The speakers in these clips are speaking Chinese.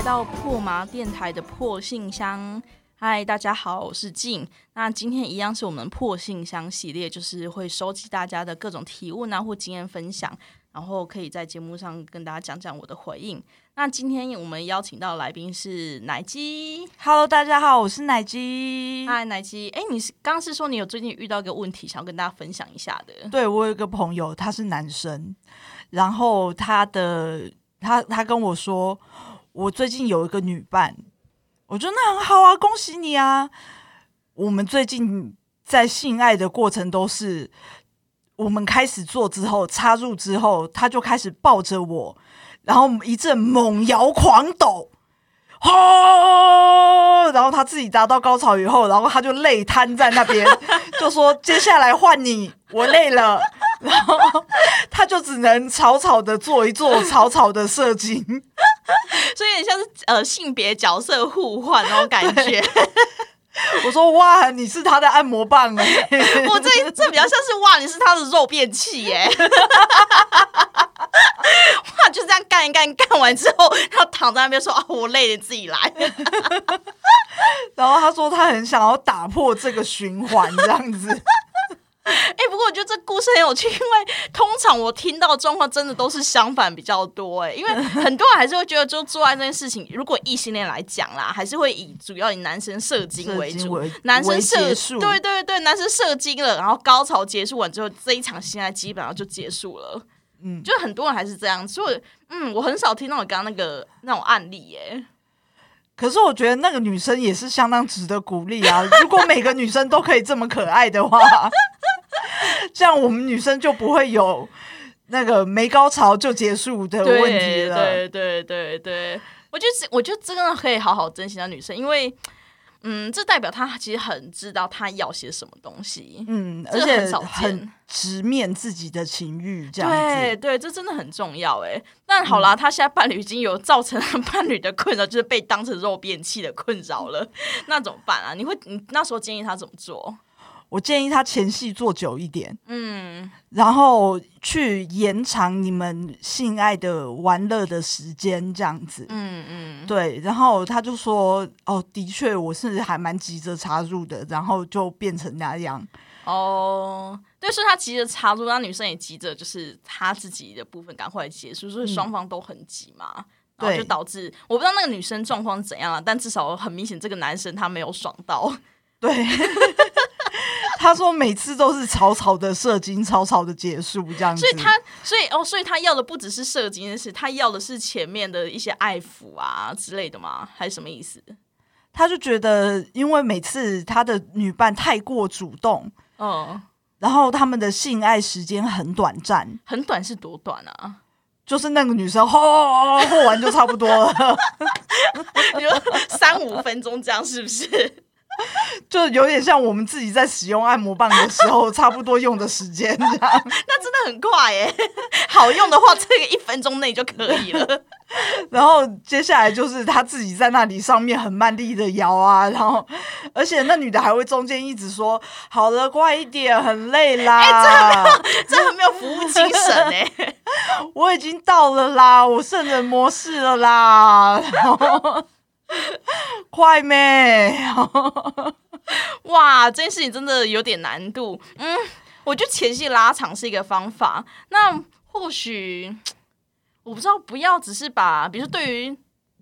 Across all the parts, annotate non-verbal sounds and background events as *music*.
来到破麻电台的破信箱。嗨，大家好，我是静。那今天一样是我们破信箱系列，就是会收集大家的各种提问啊或经验分享，然后可以在节目上跟大家讲讲我的回应。那今天我们邀请到的来宾是奶鸡。Hello，大家好，我是奶鸡。嗨，奶鸡。哎，你是刚刚是说你有最近遇到一个问题，想要跟大家分享一下的？对我有一个朋友，他是男生，然后他的他他跟我说，我最近有一个女伴，我觉得那很好啊，恭喜你啊！我们最近在性爱的过程都是，我们开始做之后，插入之后，他就开始抱着我，然后一阵猛摇狂抖。哦，然后他自己达到高潮以后，然后他就累瘫在那边，*laughs* 就说：“接下来换你，我累了。”然后他就只能草草的做一做，草草的射精。*laughs* 所以有点像是呃性别角色互换那种感觉。*laughs* 我说：“哇，你是他的按摩棒哎、*laughs* 我这这比较像是哇，你是他的肉便器耶！哇，就这样干一干，干完之后，他躺在那边说啊，我累了，你自己来。然后他说他很想要打破这个循环，这样子。*laughs* 哎、不过我觉得这故事很有趣，因为通常我听到状况真的都是相反比较多哎，因为很多人还是会觉得，就做爱这件事情，如果异性恋来讲啦，还是会以主要以男生射精为主，男生射对对对，男生射精了，然后高潮结束完之后，这一场性爱基本上就结束了。嗯，就很多人还是这样，所以嗯，我很少听到我刚刚那个那种案例耶。可是我觉得那个女生也是相当值得鼓励啊！如果每个女生都可以这么可爱的话，这样我们女生就不会有那个没高潮就结束的问题了。对对对对，我觉得我觉得真的可以好好珍惜那女生，因为嗯，这代表她其实很知道她要些什么东西。嗯，而且很少很直面自己的情欲，这样子。对对，这真的很重要哎。但好啦，他现在伴侣已经有造成 *laughs* 伴侣的困扰，就是被当成肉便器的困扰了，那怎么办啊？你会你那时候建议他怎么做？我建议他前戏做久一点，嗯，然后去延长你们性爱的玩乐的时间，这样子。嗯嗯，对，然后他就说：“哦，的确，我是还蛮急着插入的，然后就变成那样。哦，对，所以他急着插入，那女生也急着，就是他自己的部分赶快结束，所以双方都很急嘛。然后就对导致我不知道那个女生状况怎样啊，但至少很明显，这个男生他没有爽到。对，*laughs* 他说每次都是草草的射精，草草的结束这样子。所以他，所以哦，所以他要的不只是射精的事，他要的是前面的一些爱抚啊之类的吗？还是什么意思？他就觉得，因为每次他的女伴太过主动，嗯，然后他们的性爱时间很短暂，很短是多短啊？就是那个女生吼吼吼完就差不多了，你说三五分钟这样是不是？*laughs* 就有点像我们自己在使用按摩棒的时候，差不多用的时间这样。*laughs* 那真的很快耶！*laughs* 好用的话，这个一分钟内就可以了。然后接下来就是他自己在那里上面很慢力的摇啊，然后而且那女的还会中间一直说：“好了，快一点，很累啦，哎这很没有服务精神哎。我已经到了啦，我圣人模式了啦，然后 *laughs* 快咩？*laughs* 哇，这件事情真的有点难度。嗯，我觉得前戏拉长是一个方法。那或许 *tsk* 我不知道，不要只是把，比如说对于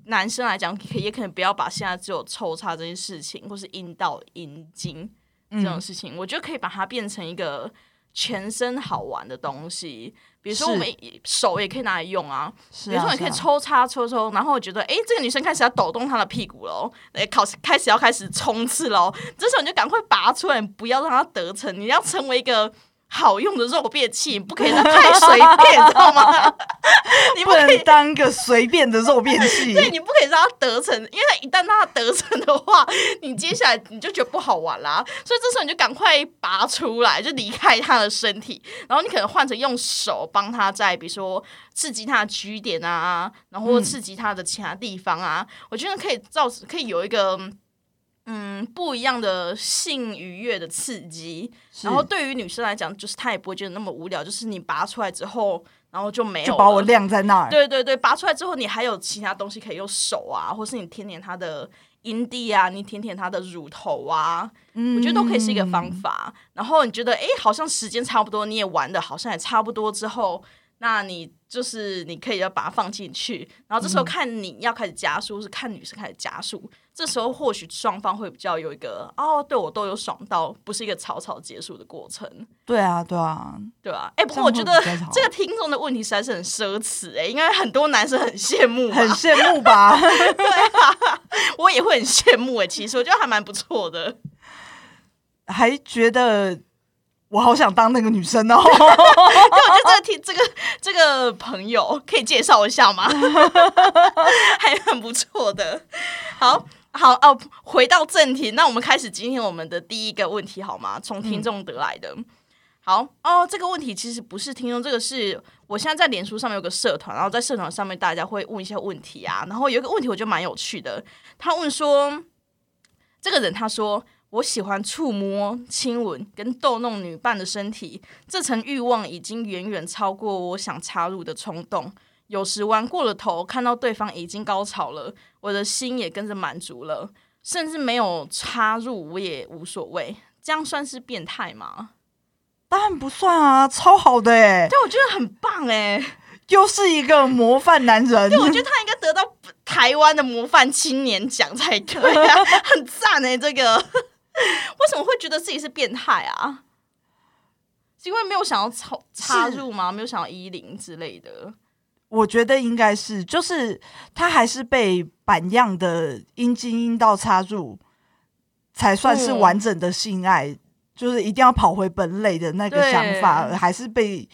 男生来讲，可也可能不要把现在只有抽插这件事情，或是阴道、阴茎这种事情，我觉得可以把它变成一个全身好玩的东西。比如说，我们手也可以拿来用啊，是比如说，你可以啊，抽插抽抽，然后我觉得，哎，这个女生开始要抖动她的屁股喽，哎，考开始要开始冲刺喽，这时候你就赶快拔出来，不要让她得逞，你要成为一个好用的肉便器，你不可以让它太随便，知道吗？*laughs* 你不能。当个随便的肉便器。*laughs* 对你不可以让它得逞，因为它一旦让它得逞的话，你接下来你就觉得不好玩啦。所以这时候你就赶快拔出来，就离开它的身体，然后你可能换成用手帮它在，比如说刺激它的居点啊，然后刺激它的其他地方啊，我觉得可以造可以有一个。嗯，不一样的性愉悦的刺激，然后对于女生来讲，就是她也不会觉得那么无聊。就是你拔出来之后，然后就没有就把我晾在那儿。对对对，拔出来之后，你还有其他东西可以用手啊，或是你舔舔它的阴蒂啊，你舔舔它的乳头啊，我觉得都可以是一个方法。然后你觉得，哎，好像时间差不多，你也玩的好像也差不多之后，那你就是你可以要把它放进去，然后这时候看你要开始加速，是看女生开始加速。这时候或许双方会比较有一个哦，对我都有爽到，不是一个草草结束的过程，对啊，对啊，对啊、哎，不过我觉得这个听众的问题实在是很奢侈哎、应该很多男生很羡慕，很羡慕吧？*laughs* 对啊我也会很羡慕哎、其实我觉得还蛮不错的。还觉得我好想当那个女生哦。*laughs* 对，我觉得这个听这个这个朋友可以介绍一下吗？*laughs* 还很不错的。好好哦，回到正题，那我们开始今天我们的第一个问题好吗？从听众得来的。好哦，这个问题其实不是听众，这个是我现在在脸书上面有个社团，然后在社团上面大家会问一些问题啊，然后有一个问题我觉得蛮有趣的，他问说，这个人他说我喜欢触摸、亲吻跟逗弄女伴的身体，这层欲望已经远远超过我想插入的冲动。有时玩过了头，看到对方已经高潮了，我的心也跟着满足了，甚至没有插入我也无所谓。这样算是变态吗？当然不算啊，超好的哎，对，我觉得很棒哎，*laughs* 又是一个模范男人。对，我觉得他应该得到台湾的模范青年奖才对啊，*laughs* 很赞哎，这个 *laughs* 为什么会觉得自己是变态啊？是因为没有想要插插入吗？没有想要衣领之类的？我觉得应该是，就是他还是被板样的阴茎阴道插入，才算是嗯完整的性爱，就是一定要跑回本垒的那个想法，还是被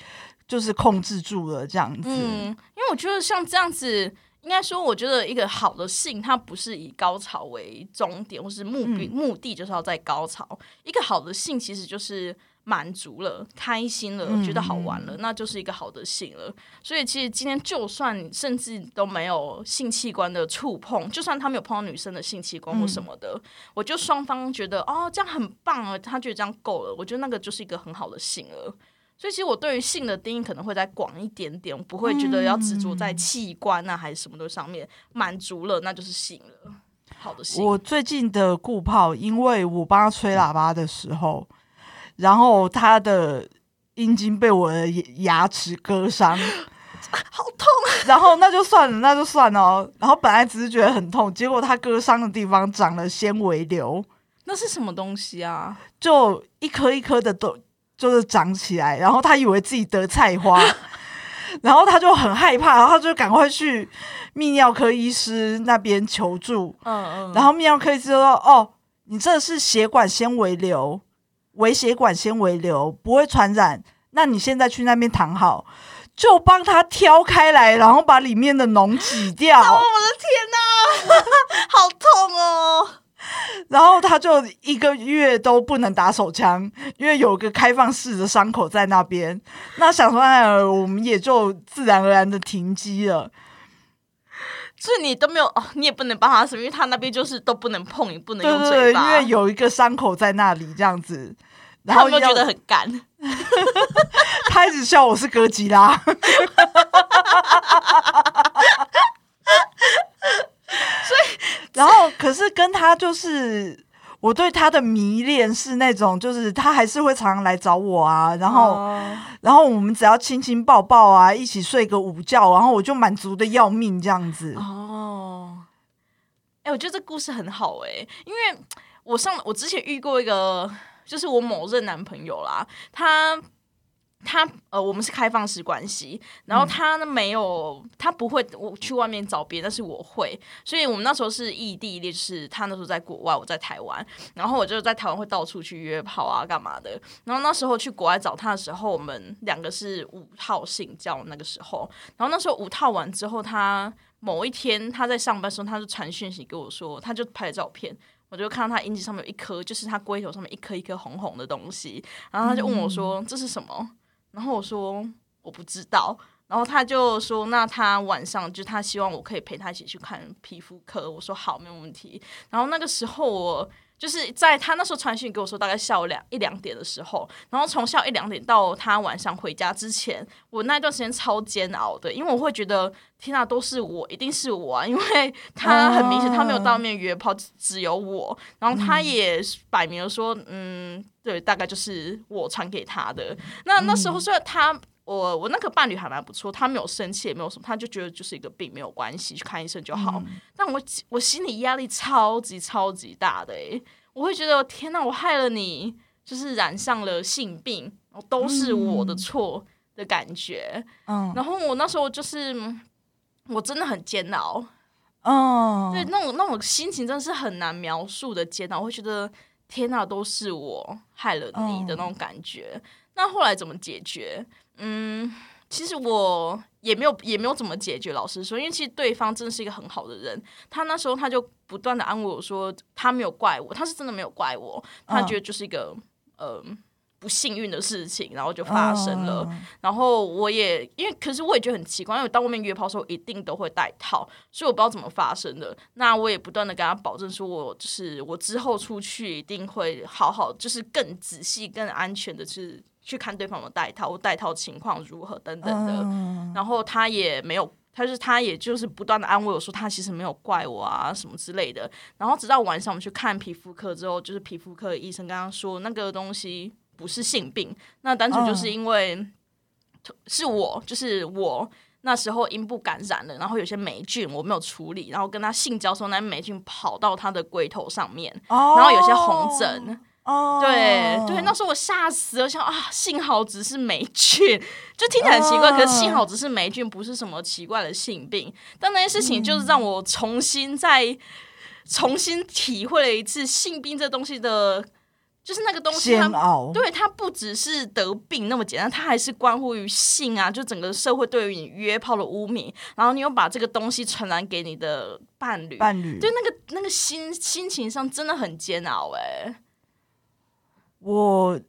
就是控制住了这样子。嗯，因为我觉得像这样子，应该说，我觉得一个好的性，它不是以高潮为终点，或是目的、目的就是要在高潮。一个好的性其实就是满足了、开心了、嗯觉得好玩了，那就是一个好的性了。所以其实今天就算甚至都没有性器官的触碰，就算他没有碰到女生的性器官或什么的，我就双方觉得哦这样很棒啊，他觉得这样够了，我觉得那个就是一个很好的性了。所以其实我对于性的定义可能会再广一点点，我不会觉得要执着在器官啊还是什么的上面，满足了那就是性了，好的性。我最近的顾炮，因为我帮他吹喇叭的时候，然后他的阴茎被我的牙齿割伤，*laughs* 好痛啊！然后那就算了，那就算了哦。然后本来只是觉得很痛，结果他割伤的地方长了纤维瘤，那是什么东西啊？就一颗一颗的都就是长起来，然后他以为自己得菜花，*laughs* 然后他就很害怕，然后他就赶快去泌尿科医师那边求助。嗯嗯，然后泌尿科医师就说：“哦，你这是血管纤维瘤，微血管纤维瘤不会传染，那你现在去那边躺好，就帮他挑开来，然后把里面的脓挤掉。哦，我的天哪，*laughs* 好痛哦！然后他就一个月都不能打手枪，因为有个开放式的伤口在那边。那想说，哎，我们也就自然而然的停机了。所以你都没有哦，你也不能帮他什么，因为他那边就是都不能碰，也不能用嘴巴，因为有一个伤口在那里，这样子。然后要他有没有觉得很干？*laughs* 他一直笑我是哥吉拉。*laughs* *laughs* 所以，然后可是跟他就是我对他的迷恋是那种，就是他还是会常常来找我啊，然后、哦然后我们只要亲亲抱抱啊，一起睡个午觉，然后我就满足的要命这样子。哦，哎、我觉得这故事很好哎、因为我上我之前遇过一个，就是我某任男朋友啦，他。他呃，我们是开放式关系，然后他呢没有，他不会我去外面找别人，但是我会，所以我们那时候是异地恋，就是他那时候在国外，我在台湾，然后我就在台湾会到处去约炮啊，干嘛的。然后那时候去国外找他的时候，我们两个是五套性交那个时候，然后那时候五套完之后，他某一天他在上班的时候，他就传讯息给我说，他就拍了照片。我就看到他阴茎上面有一颗，就是他龟头上面一颗一颗红红的东西，然后他就问我说：“这是什么？”然后我说：“我不知道。”然后他就说：“那他晚上就他希望我可以陪他一起去看皮肤科。”我说：“好，没有问题。”然后那个时候我就是在他那时候传讯给我说，大概下午两一两点的时候，然后从下午一两点到他晚上回家之前，我那段时间超煎熬的，因为我会觉得天啊，都是我，一定是我啊，因为他很明显他没有当面约炮，只只有我，然后他也摆明了说，嗯，对，大概就是我传给他的。那那时候虽然他。我我那个伴侣还蛮不错，他没有生气，也没有什么，他就觉得就是一个病，没有关系，去看医生就好。但我我心里压力超级超级大的诶，我会觉得天哪，我害了你，就是染上了性病，都是我的错的感觉。嗯，然后我那时候就是我真的很煎熬，嗯，对，那种那种心情真的是很难描述的煎熬，我会觉得天哪，都是我害了你的那种感觉。那后来怎么解决？嗯，其实我也没有也没有怎么解决。老实说，因为其实对方真的是一个很好的人，他那时候他就不断的安慰我说，他没有怪我，他是真的没有怪我，他觉得就是一个呃不幸运的事情，然后就发生了。然后我也因为，可是我也觉得很奇怪，因为到外面约炮的时候一定都会带套，所以我不知道怎么发生的。那我也不断的跟他保证说，我就是我之后出去一定会好好，就是更仔细、更安全的去。去看对方的带套，带套情况如何等等的，然后他也没有，他是他也就是不断的安慰我说他其实没有怪我啊什么之类的，然后直到晚上我们去看皮肤科之后，就是皮肤科医生刚刚说那个东西不是性病，那单纯就是因为是我就是我那时候阴部感染了，然后有些霉菌我没有处理，然后跟他性交时候那霉菌跑到他的龟头上面，然后有些红疹。哦，对对，那时候我吓死了，想啊，幸好只是霉菌，*laughs* 就听起来很奇怪，可是幸好只是霉菌，不是什么奇怪的性病。但那件事情就是让我重新再重新体会了一次性病这东西的，就是那个东西，煎熬。对，它不只是得病那么简单，它还是关乎于性啊，就整个社会对于你约炮的污名，然后你又把这个东西传染给你的伴侣，伴侣，对那个那个心心情上真的很煎熬，哎。我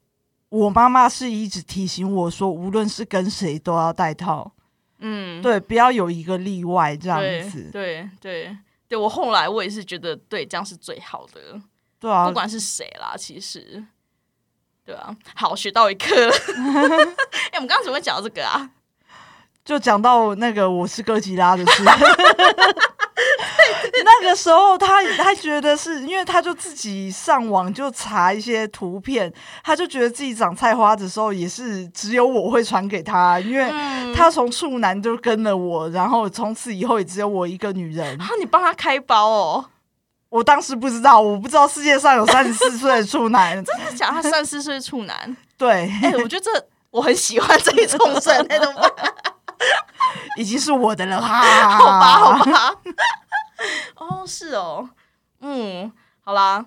我妈妈是一直提醒我说，无论是跟谁都要戴套，嗯，对，不要有一个例外这样子。对对对，我后来我也是觉得，对，这样是最好的。对啊，不管是谁啦，其实，对啊，好，学到一课。*laughs* 哎，我们刚刚怎么会讲到这个啊？*laughs* 就讲到那个我是哥吉拉的事。*laughs* 那个时候，他他觉得是因为他就自己上网就查一些图片，他就觉得自己长菜花的时候也是只有我会传给他，因为他从处男就跟了我，然后从此以后也只有我一个女人。然后你帮他开包哦，我当时不知道，我不知道世界上有三十四岁的处男，*laughs* 真的假？他三十四岁处男？*laughs* 对，哎，我觉得这我很喜欢这一种人，*laughs* 那种已经是我的了哈，好吧，好吧。哦，是哦，嗯，好啦，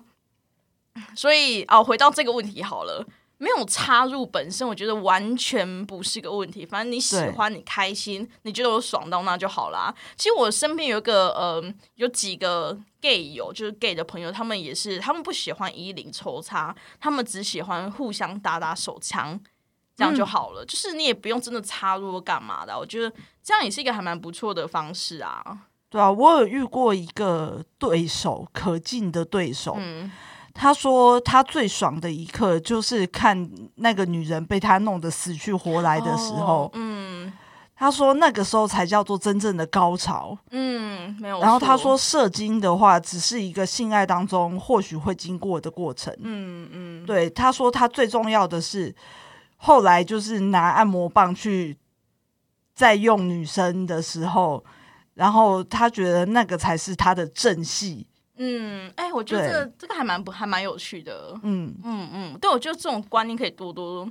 所以哦，回到这个问题好了，没有插入本身，我觉得完全不是个问题。反正你喜欢，你开心，你觉得我爽到那就好啦。其实我身边有一个呃，有几个 gay 友，就是 gay 的朋友，他们也是，他们不喜欢衣领抽插，他们只喜欢互相打打手枪，这样就好了。就是你也不用真的插入干嘛的，我觉得这样也是一个还蛮不错的方式啊。对啊，我有遇过一个对手，可敬的对手。嗯，他说他最爽的一刻就是看那个女人被他弄得死去活来的时候。嗯，他说那个时候才叫做真正的高潮。嗯，没有。然后他说射精的话，只是一个性爱当中或许会经过的过程。嗯嗯，对，他说他最重要的是后来就是拿按摩棒去在用女生的时候。然后他觉得那个才是他的正戏。嗯，哎，我觉得这个这个还蛮不还蛮有趣的。嗯嗯嗯，对，我觉得这种观念可以多多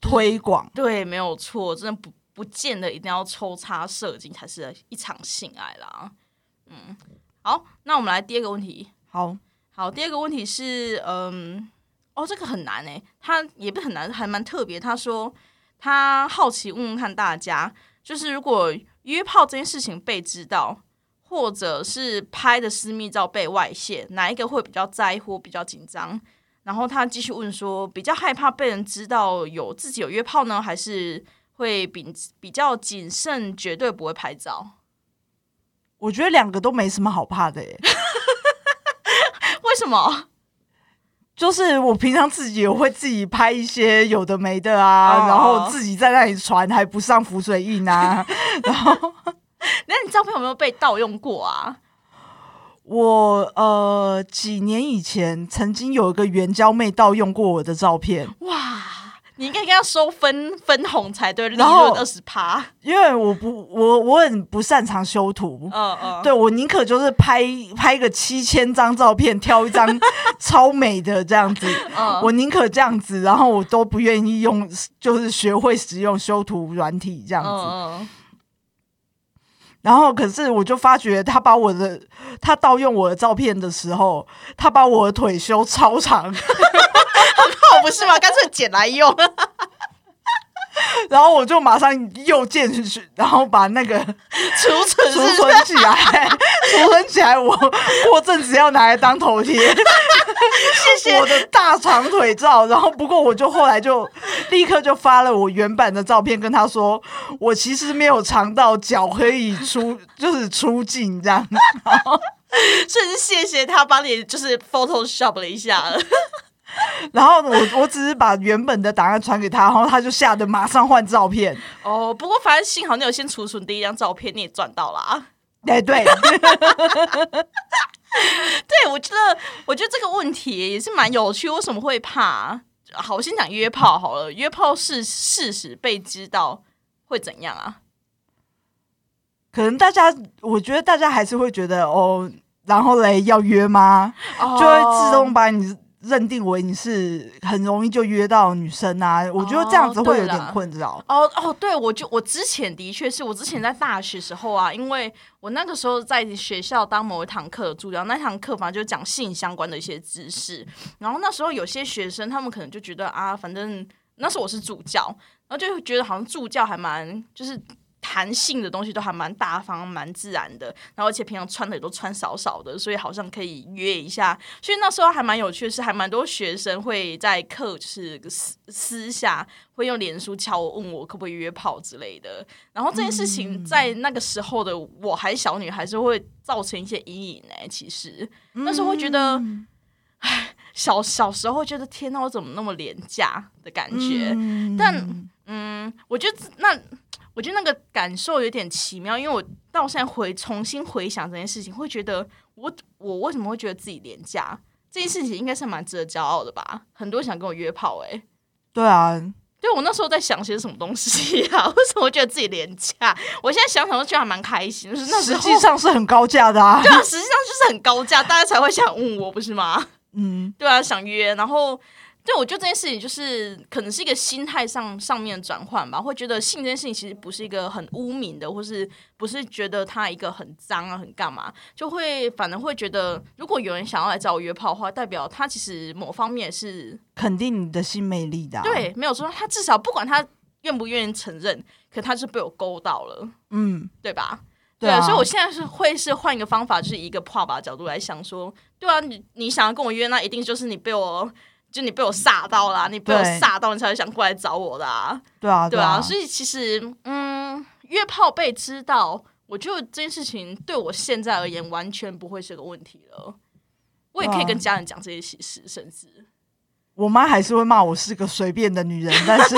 推广。对，没有错，真的不不见得一定要抽插射精才是一场性爱啦。嗯，好，那我们来第二个问题。好好，第二个问题是，嗯，哦，这个很难哎，他也不很难，还蛮特别。他说他好奇问问看大家，就是如果。约炮这件事情被知道，或者是拍的私密照被外泄，哪一个会比较在乎、比较紧张？然后他继续问说：比较害怕被人知道有自己有约炮呢，还是会比比较谨慎，绝对不会拍照？我觉得两个都没什么好怕的耶。*laughs* 为什么？*laughs* 就是我平常自己也会自己拍一些有的没的啊，哦然后自己在那里传，还不上浮水印啊。*laughs* 然后那你照片有没有被盗用过啊？我呃几年以前曾经有一个援交妹盗用过我的照片，哇，你应该跟他收分分红才对，利润二十趴。因为我不我我很不擅长修图。嗯嗯，对，我宁可就是拍拍个七千张照片，挑一张 *laughs* 超美的这样子，嗯我宁可这样子，然后我都不愿意用，就是学会使用修图软体这样子。嗯嗯，然后可是我就发觉他把我的他盗用我的照片的时候，他把我的腿修超长，*laughs* *laughs* 好不是吗？干脆剪来用。然后我就马上右键去，然后把那个储存储存起来，储存起来，我过阵子要拿来当头贴。*laughs* 谢谢我的大长腿照。然后不过我就后来就立刻就发了我原版的照片，跟他说我其实没有长到脚可以出，就是出镜这样。*laughs* 甚至谢谢他帮你就是 Photoshop 了一下了。*laughs* 然后我我只是把原本的答案传给他，然后他就吓得马上换照片。哦，不过反正幸好你有先储存第一张照片，你也赚到啦。哎，对，*laughs* 对，我觉得，我觉得这个问题也是蛮有趣。为什么会怕？好，我先讲约炮好了。约炮是事实被知道会怎样啊？可能大家，我觉得大家还是会觉得哦，然后嘞要约吗？就会自动把你认定为你是很容易就约到女生啊。我觉得这样子会有点困扰。哦哦，对，我就我之前的确是我之前在大学时候啊，因为我那个时候在学校当某一堂课的助教，那堂课反正就讲性相关的一些知识，*laughs* 然后那时候有些学生他们可能就觉得啊，反正那时候我是助教，然后就会觉得好像助教还蛮就是。弹性的东西都还蛮大方、蛮自然的，然后而且平常穿的也都穿少少的，所以好像可以约一下。所以那时候还蛮有趣的是，还蛮多学生会在课就是私私下会用脸书敲我，问我可不可以约炮之类的。然后这件事情在那个时候的我还小女孩，是会造成一些阴影呢、其实那时候会觉得，唉，小小时候觉得天呐，我怎么那么廉价的感觉？嗯但嗯，我觉得那我觉得那个感受有点奇妙，因为我到现在回重新回想这件事情，会觉得我我为什么会觉得自己廉价？这件事情应该是蛮值得骄傲的吧？很多人想跟我约炮、欸，诶，对啊，对我那时候在想些什么东西啊？*laughs* 为什么会觉得自己廉价？我现在想想都觉得还蛮开心，就是那时实际上是很高价的啊。对啊，实际上就是很高价，大家才会想问我，不是吗？嗯，对啊，想约，然后对我觉得这件事情就是可能是一个心态上上面的转换吧，会觉得性这件事情其实不是一个很污名的，或是不是觉得它一个很脏啊、很干嘛，就会反而会觉得，如果有人想要来找我约炮的话，代表他其实某方面是肯定你的性魅力的、啊。，对，没有说他至少不管他愿不愿意承认，可他是被我勾到了，嗯，对吧？对啊所以我现在是会是换一个方法，就是一个泡吧角度来想说，对啊，你你想要跟我约，那一定就是你被我，就你被我吓到啦，你被我对吓到，你才会想过来找我的啊，对啊，对啊，啊，所以其实，嗯，约炮被知道，我觉得这件事情对我现在而言完全不会是个问题了。我也可以跟家人讲这些喜事，甚至。我妈还是会骂我是个随便的女人，但是，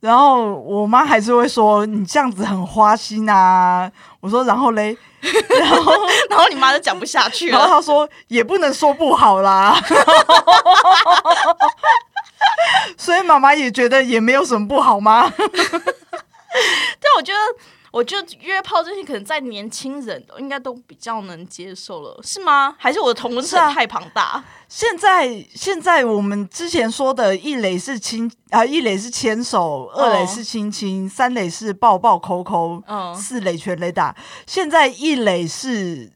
然后我妈还是会说你这样子很花心啊。我说然后嘞，然后然后你妈就讲不下去 *laughs* 然后了。她说也不能说不好啦。*laughs* 所以妈妈也觉得也没有什么不好吗？*laughs* 但我觉得，我觉得约炮这些可能在年轻人应该都比较能接受了，是吗？还是我的同温层太庞大？现在现在我们之前说的一垒是亲啊、一垒是牵手，二垒是亲亲，三垒是抱抱抠抠，嗯，四垒全垒打。现在一垒是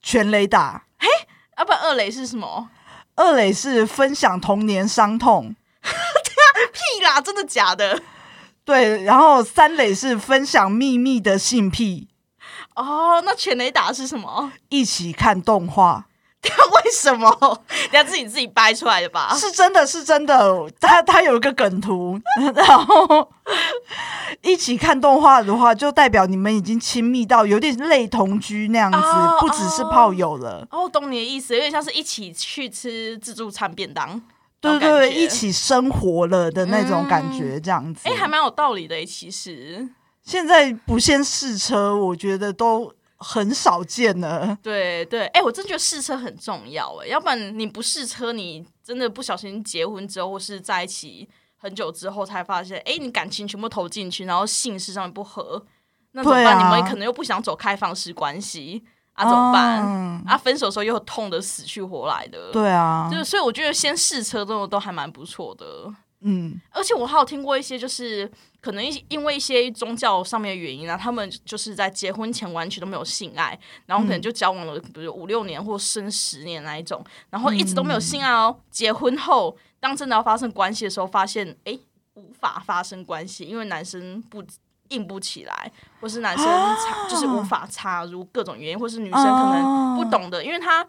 全垒打，要、不二垒是什么？二垒是分享童年伤痛，*laughs* 屁啦，真的假的？对，然后三垒是分享秘密的性癖，哦，那全雷打是什么？一起看动画。*laughs* 为什么？人家自己自己掰出来的吧？是真的是真的，他他有一个梗图，*laughs* 然后一起看动画的话，就代表你们已经亲密到有点类同居那样子，哦不只是炮友了。哦，懂你的意思，有点像是一起去吃自助餐便当。对对一。起生活了的那种感觉，这样子。哎、还蛮有道理的耶。其实，现在不限试车，我觉得都很少见了。对对，哎、我真觉得试车很重要哎，要不然你不试车，你真的不小心结婚之后，或是在一起很久之后，才发现，哎、你感情全部投进去，然后性事上面不合，那怎么办？你们可能又不想走开放式关系啊，怎么办？嗯啊，分手的时候又痛的死去活来的，对啊，就是所以我觉得先试车都都还蛮不错的。嗯，而且我还有听过一些，就是可能一因为一些宗教上面的原因啊，他们就是在结婚前完全都没有性爱，然后可能就交往了，比如五六年或生十年那一种，然后一直都没有性爱哦。结婚后，当真的要发生关系的时候，发现诶无法发生关系，因为男生不硬不起来，或是男生插、就是无法插入各种原因，或是女生可能不懂得，因为她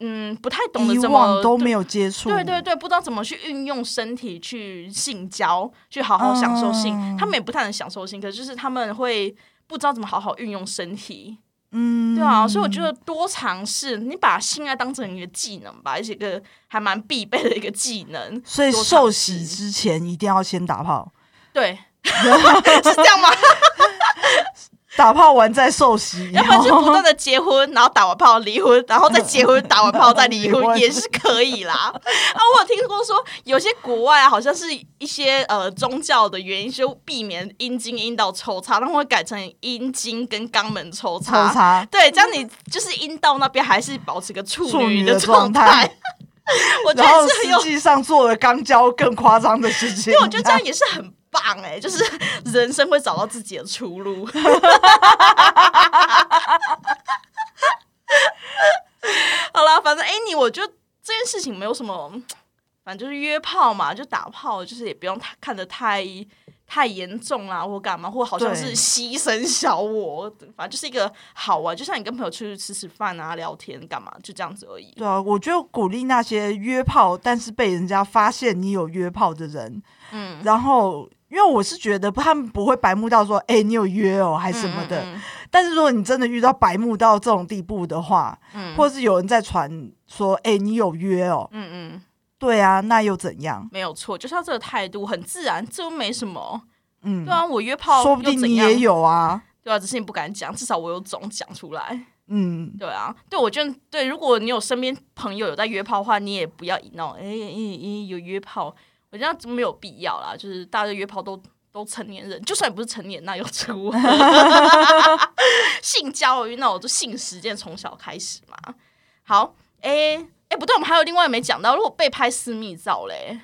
嗯不太懂得怎么都没有接触，对对对，不知道怎么去运用身体去性交，去好好享受性。嗯他们也不太能享受性，可是就是他们会不知道怎么好好运用身体。嗯，对啊，所以我觉得多尝试，你把性爱当成一个技能吧，而且一个还蛮必备的一个技能。所以受试洗之前一定要先打炮，对，*laughs* 是这样吗？*laughs* 打炮完再受洗，要不然就不断的结婚，然后打完炮离婚，然后再结婚，打完炮再离离婚 *laughs* 婚，也是可以啦。啊，我有听过说，有些国外啊，好像是一些呃宗教的原因，就避免阴茎阴道抽插，他们会改成阴茎跟肛门抽抽插。查。对，这样你就是阴道那边还是保持个处处女女的状状态我觉得是很有实际上做了肛交更夸张的事情。因为我觉得这样也是很棒哎、就是 *laughs* 人生会找到自己的出路。*laughs* 好啦，反正 Annie，我觉得这件事情没有什么，反正就是约炮嘛，就打炮，就是也不用太看得太太严重啦，或干嘛，或好像是牺牲小我，反正就是一个好玩，就像你跟朋友出去吃吃饭啊、聊天干嘛，就这样子而已。对啊，我就鼓励那些约炮，但是被人家发现你有约炮的人，嗯，然后因为我是觉得他们不会白目到说，哎、你有约哦，还什么的。嗯但是如果你真的遇到白目到这种地步的话，嗯或是有人在传说，哎、你有约哦，嗯嗯，对啊，那又怎样？没有错，就是要这个态度，很自然，这又没什么。嗯对，啊，我约炮说不定你也，有啊。对啊，只是你不敢讲，至少我有种讲出来。嗯，对啊，对我觉得对，如果你有身边朋友有在约炮的话，你也不要以那种哎哎哎有约炮，我觉得没有必要啦。就是大家约炮都都成年人，就算你不是成年，那又如何？*laughs* 性教育那我就性实践从小开始嘛。好，哎、哎、不对，我们还有另外没讲到，如果被拍私密照嘞，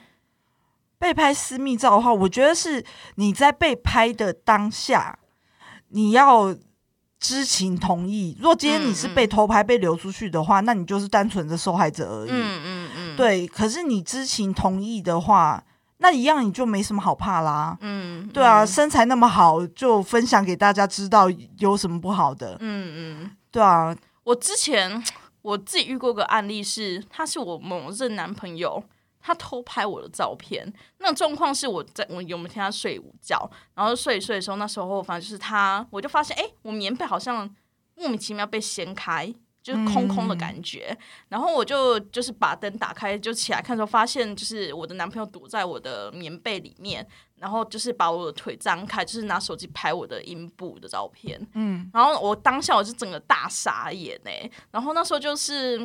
被拍私密照的话，我觉得是你在被拍的当下，你要知情同意。如果今天你是被偷拍、被流出去的话，那你就是单纯的受害者而已。嗯嗯嗯，，对，可是你知情同意的话，那一样你就没什么好怕啦。嗯，对啊，嗯身材那么好，就分享给大家知道有什么不好的？嗯嗯。对啊，我之前我自己遇过个案例是，他是我某任男朋友，他偷拍我的照片。那种状况是我在我有没有听他睡午觉，然后睡一睡的时候，那时候反正就是他，我就发现，哎、我棉被好像莫名其妙被掀开。就是空空的感觉，然后我就就是把灯打开，就起来看的时候，发现就是我的男朋友躲在我的棉被里面，然后就是把我的腿张开，就是拿手机拍我的阴部的照片。嗯，然后我当下我就整个大傻眼哎、然后那时候就是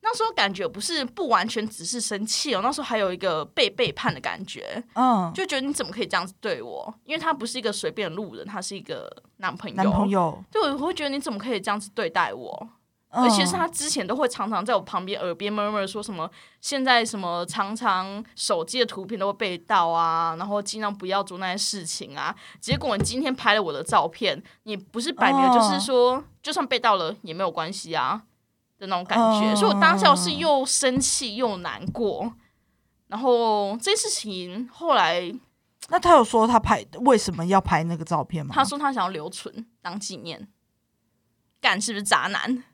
那时候感觉不是不完全只是生气哦，那时候还有一个被背叛的感觉，嗯，就觉得你怎么可以这样子对我？因为他不是一个随便路人，他是一个男朋友。男朋友，对，我会觉得你怎么可以这样子对待我？嗯而且是他之前都会常常在我旁边耳边 murmur 说什么，现在什么常常手机的图片都会被盗啊，然后尽量不要做那些事情啊。结果你今天拍了我的照片，你不是摆明就是说，就算被盗了也没有关系啊的那种感觉。嗯所以我当下我是又生气又难过。然后这件事情后来那他有说他拍为什么要拍那个照片吗？他说他想要留存当纪念，干是不是渣男？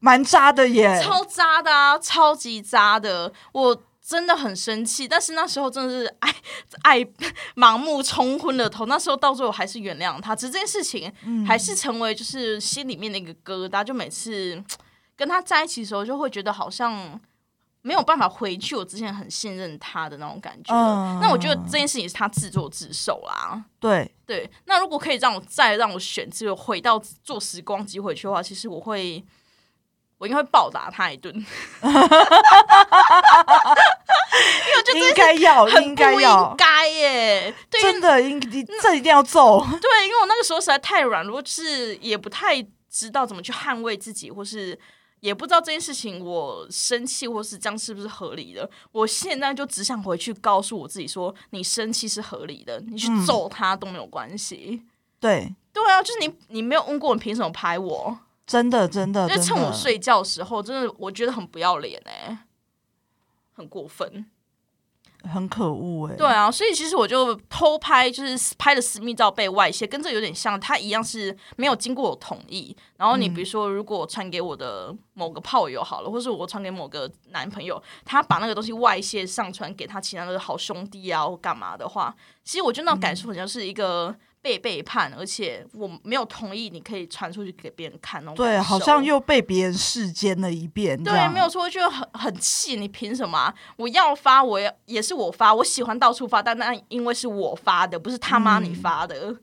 蛮渣的耶。超渣的啊，超级渣的，我真的很生气。但是那时候真的是爱 *laughs* 爱盲目冲昏了头，那时候到最后还是原谅他，只是这件事情还是成为就是心里面的一个疙瘩，就每次 *tsk* 跟他在一起的时候，就会觉得好像。没有办法回去，我之前很信任他的那种感觉。嗯那我觉得这件事情是他自作自受啦。对，对，那如果可以让我再让我选，只有回到坐时光机回去的话，其实我会，我应该会暴打他一顿，因为我觉得应该要，很应该要应，该耶。对，真的应你这一定要揍。对，因为我那个时候实在太软弱，就是也不太知道怎么去捍卫自己，或是也不知道这件事情我生气或是这样是不是合理的。我现在就只想回去告诉我自己说，你生气是合理的，你去嗯揍他都没有关系。对，对啊，就是你你没有问过，你凭什么拍我？真的，真的，就趁我睡觉的时候，真的我觉得很不要脸哎、很过分。很可恶哎。对啊，所以其实我就偷拍，就是拍的私密照被外泄，跟这有点像，他一样是没有经过我同意。然后你比如说，如果我传给我的某个炮友好了，或是我传给某个男朋友，他把那个东西外泄上传给他其他的好兄弟啊，或干嘛的话，其实我觉得那种感受好像是一个被背叛，而且我没有同意，你可以传出去给别人看那种对，好像又被别人视奸了一遍。对，没有错，就很很气，你凭什么啊、我要发，我也也是我发，我喜欢到处发，但那因为是我发的，不是他妈你发的，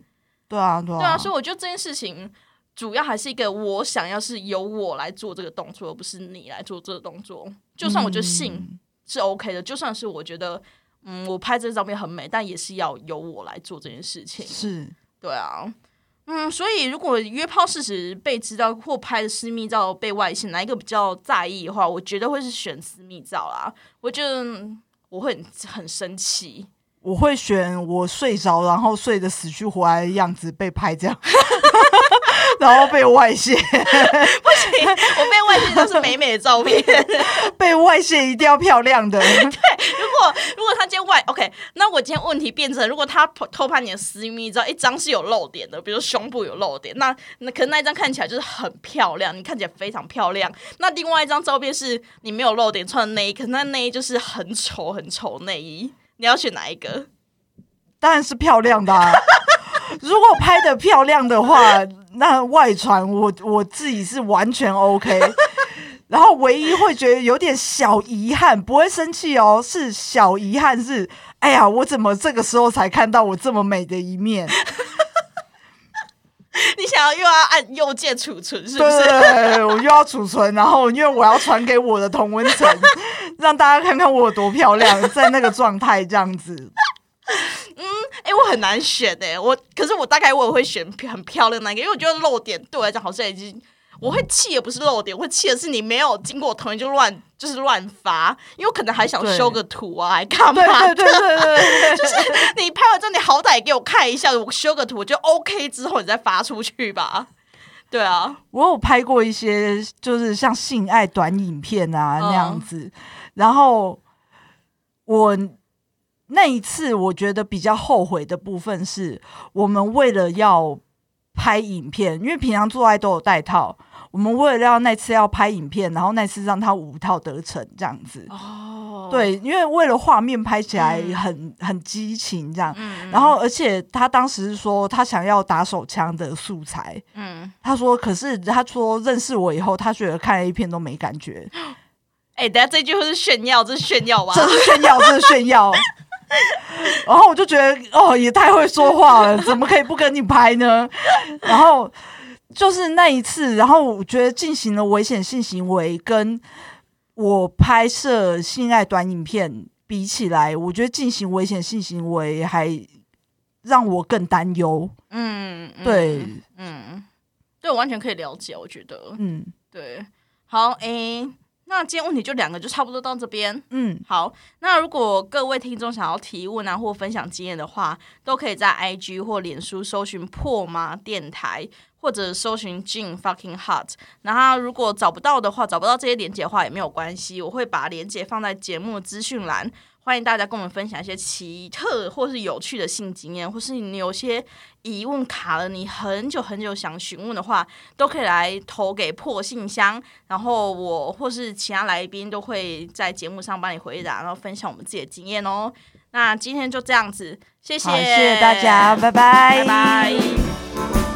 对啊，对啊，对啊，所以我觉得这件事情主要还是一个我想要是由我来做这个动作，而不是你来做这个动作。就算我觉得性嗯。是 OK 的，就算是我觉得嗯我拍这个照片很美，但也是要由我来做这件事情。是对啊，嗯，所以如果约炮事实被知道或拍的私密照被外泄，哪一个比较在意的话，我觉得会是选私密照啦。我觉得嗯我会很很生气，我会选我睡着，然后睡得死去活来的样子被拍这样，*laughs* 然后被外泄，*laughs* 不行我被外泄都是美美的照片。*laughs* 被外泄一定要漂亮的。如果如果他今天外 OK，那我今天问题变成，如果他偷偷拍你的私密照，一张是有漏点的，比如胸部有漏点，那那可能那一张看起来就是很漂亮，你看起来非常漂亮。那另外一张照片是你没有漏点，穿的内衣，可是那内衣就是很丑很丑内衣，你要选哪一个？当然是漂亮的、啊。*laughs* 如果拍的漂亮的话，那外传我我自己是完全 OK。然后唯一会觉得有点小遗憾，不会生气哦，是小遗憾是，哎呀，我怎么这个时候才看到我这么美的一面？*laughs* 你想要又要按右键储存是不对是？我又要储存，然后因为我要传给我的同温层，让大家看看我有多漂亮，在那个状态这样子。*laughs* 嗯哎、我很难选哎、我可是我大概我也会选很漂亮那个，因为我觉得露点对我来讲好像已经。我会气也不是漏点，我会气的是你没有经过我同意就乱就是乱发，因为我可能还想修个图啊，还干嘛。对对对对对对，*laughs* 你拍完之后，你好歹给我看一下，我修个图，我就 OK 之后，你再发出去吧。对啊，我有拍过一些就是像性爱短影片啊嗯那样子，然后我那一次我觉得比较后悔的部分是，我们为了要拍影片，因为平常做爱都有带套，我们为了要那次要拍影片，然后那次让他五套得逞这样子。哦，对，因为为了画面拍起来嗯。很、很激情这样，嗯，然后而且他当时是说他想要打手枪的素材，嗯，他说可是他说认识我以后，他觉得看 A 片都没感觉，*gasps* 哎、等下这句会是炫耀，这是炫耀吧？这是炫耀，这是炫耀。*laughs* *laughs* 然后我就觉得哦，也太会说话了，怎么可以不跟你拍呢？*laughs* 然后就是那一次，然后我觉得进行了危险性行为，跟我拍摄性爱短影片比起来，我觉得进行危险性行为还让我更担忧。嗯，嗯对，嗯，对我完全可以了解，我觉得，嗯。对，好，哎、那今天问题就两个，就差不多到这边。嗯，好，那如果各位听众想要提问啊，或分享经验的话，都可以在 IG 或脸书搜寻“破麻电台”，或或者搜寻 j i n Fucking Heart”。然后如果找不到的话，找不到这些连接的话也没有关系，我会把连接放在节目资讯栏。欢迎大家跟我们分享一些奇特或是有趣的性经验，或是你有些疑问卡了你很久很久想询问的话，都可以来投给破信箱，然后我或是其他来宾都会在节目上帮你回答，然后分享我们自己的经验哦。那今天就这样子，谢谢，谢谢大家，拜拜，拜拜。